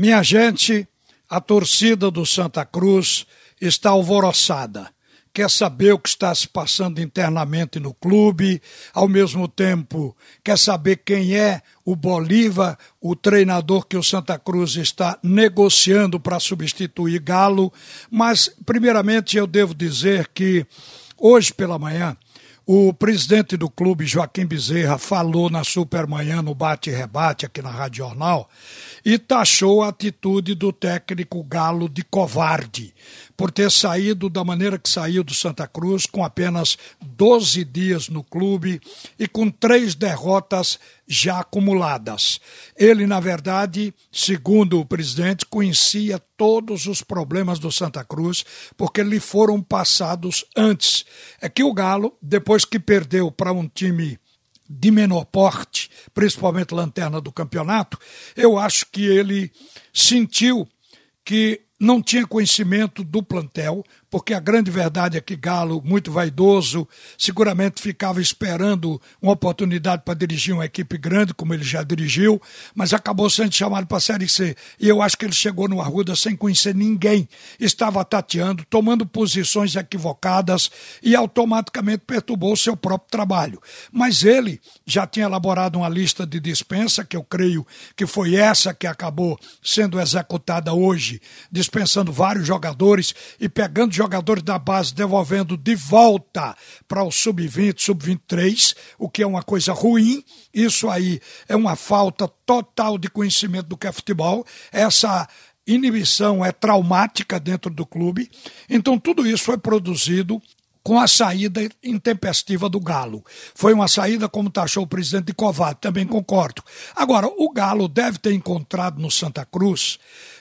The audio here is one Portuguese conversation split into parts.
Minha gente, a torcida do Santa Cruz está alvoroçada. Quer saber o que está se passando internamente no clube, ao mesmo tempo quer saber quem é o Bolívar, o treinador que o Santa Cruz está negociando para substituir Galo. Mas, primeiramente, eu devo dizer que hoje pela manhã o presidente do clube, Joaquim Bezerra, falou na Supermanhã, no bate-rebate aqui na Rádio Jornal, e taxou a atitude do técnico Galo de covarde, por ter saído da maneira que saiu do Santa Cruz, com apenas 12 dias no clube e com três derrotas já acumuladas. Ele, na verdade, segundo o presidente, conhecia todos os problemas do Santa Cruz, porque lhe foram passados antes. É que o Galo, depois que perdeu para um time de menor porte, principalmente lanterna do campeonato, eu acho que ele sentiu que não tinha conhecimento do plantel, porque a grande verdade é que Galo, muito vaidoso, seguramente ficava esperando uma oportunidade para dirigir uma equipe grande, como ele já dirigiu, mas acabou sendo chamado para a Série C. E eu acho que ele chegou no Arruda sem conhecer ninguém, estava tateando, tomando posições equivocadas e automaticamente perturbou o seu próprio trabalho. Mas ele já tinha elaborado uma lista de dispensa, que eu creio que foi essa que acabou sendo executada hoje, dispensando vários jogadores e pegando jogadores da base devolvendo de volta para o sub-20, sub-23, o que é uma coisa ruim. Isso aí é uma falta total de conhecimento do que é futebol. Essa inibição é traumática dentro do clube. Então, tudo isso foi produzido com a saída intempestiva do Galo. Foi uma saída, como taxou o presidente de Covad, também concordo. Agora, o Galo deve ter encontrado no Santa Cruz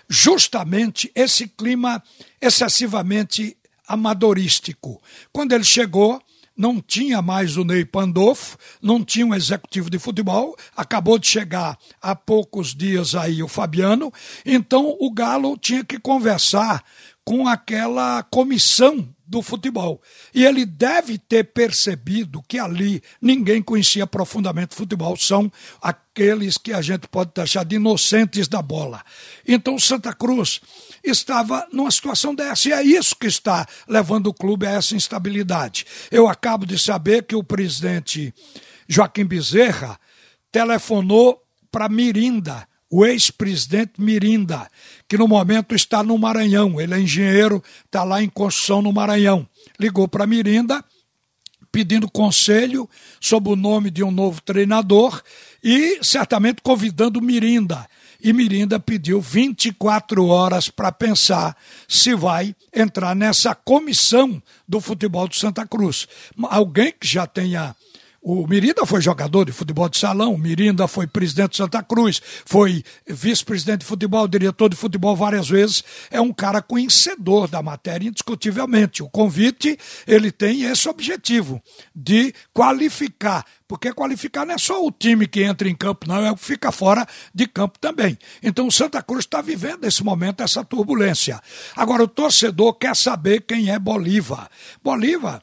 justamente esse clima excessivamente amadorístico. Quando ele chegou, não tinha mais o Ney Pandolfo, não tinha um executivo de futebol, acabou de chegar há poucos dias aí o Fabiano, então o Galo tinha que conversar com aquela comissão do futebol. E ele deve ter percebido que ali ninguém conhecia profundamente futebol, são aqueles que a gente pode taxar de inocentes da bola. Então Santa Cruz estava numa situação dessa, e é isso que está levando o clube a essa instabilidade. Eu acabo de saber que o presidente Joaquim Bezerra telefonou para Mirinda o ex-presidente Mirinda, que no momento está no Maranhão. Ele é engenheiro, está lá em construção no Maranhão. Ligou para Mirinda pedindo conselho sobre o nome de um novo treinador e certamente convidando Mirinda. E Mirinda pediu 24 horas para pensar se vai entrar nessa comissão do futebol do Santa Cruz. Alguém que já tenha o Mirinda foi jogador de futebol de salão, o Mirinda foi presidente de Santa Cruz, foi vice-presidente de futebol, diretor de futebol várias vezes. É um cara conhecedor da matéria, indiscutivelmente. O convite, ele tem esse objetivo de qualificar, porque qualificar não é só o time que entra em campo, não, é o que fica fora de campo também. Então o Santa Cruz está vivendo esse momento, essa turbulência. Agora, o torcedor quer saber quem é Bolívar. Bolívar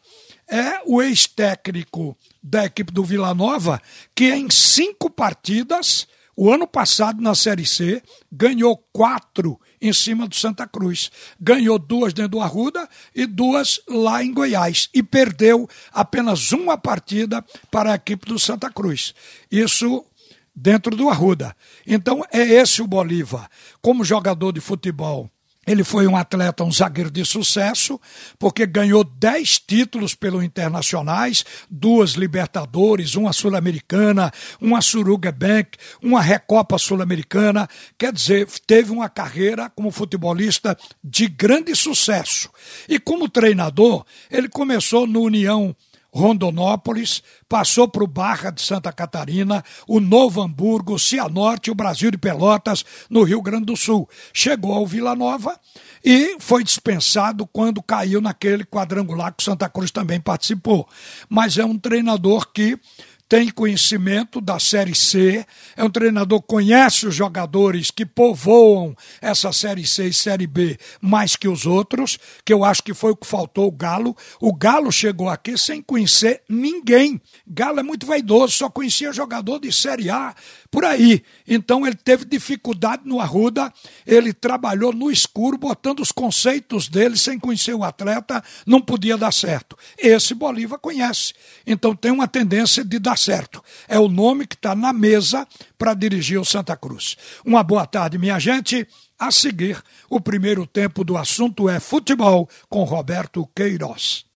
é o ex-técnico da equipe do Vila Nova, que em cinco partidas, o ano passado na Série C, ganhou quatro em cima do Santa Cruz. Ganhou duas dentro do Arruda e duas lá em Goiás. E perdeu apenas uma partida para a equipe do Santa Cruz. Isso dentro do Arruda. Então é esse o Bolívar. Como jogador de futebol, ele foi um atleta, um zagueiro de sucesso, porque ganhou 10 títulos pelo Internacionais, duas Libertadores, uma Sul-Americana, uma Suruga Bank, uma Recopa Sul-Americana. Quer dizer, teve uma carreira como futebolista de grande sucesso. E como treinador, ele começou no União Rondonópolis, passou para o Barra de Santa Catarina, o Novo Hamburgo, o Cianorte o Brasil de Pelotas, no Rio Grande do Sul. Chegou ao Vila Nova e foi dispensado quando caiu naquele quadrangular que Santa Cruz também participou. Mas é um treinador que tem conhecimento da Série C, é um treinador que conhece os jogadores que povoam essa Série C e Série B mais que os outros, que eu acho que foi o que faltou o Galo. O Galo chegou aqui sem conhecer ninguém. Galo é muito vaidoso, só conhecia jogador de Série A por aí. Então ele teve dificuldade no Arruda, ele trabalhou no escuro, botando os conceitos dele sem conhecer o atleta, não podia dar certo. Esse Bolívar conhece. Então tem uma tendência de dar certo. É o nome que está na mesa para dirigir o Santa Cruz. Uma boa tarde, minha gente. A seguir, o primeiro tempo do assunto é futebol com Roberto Queiroz.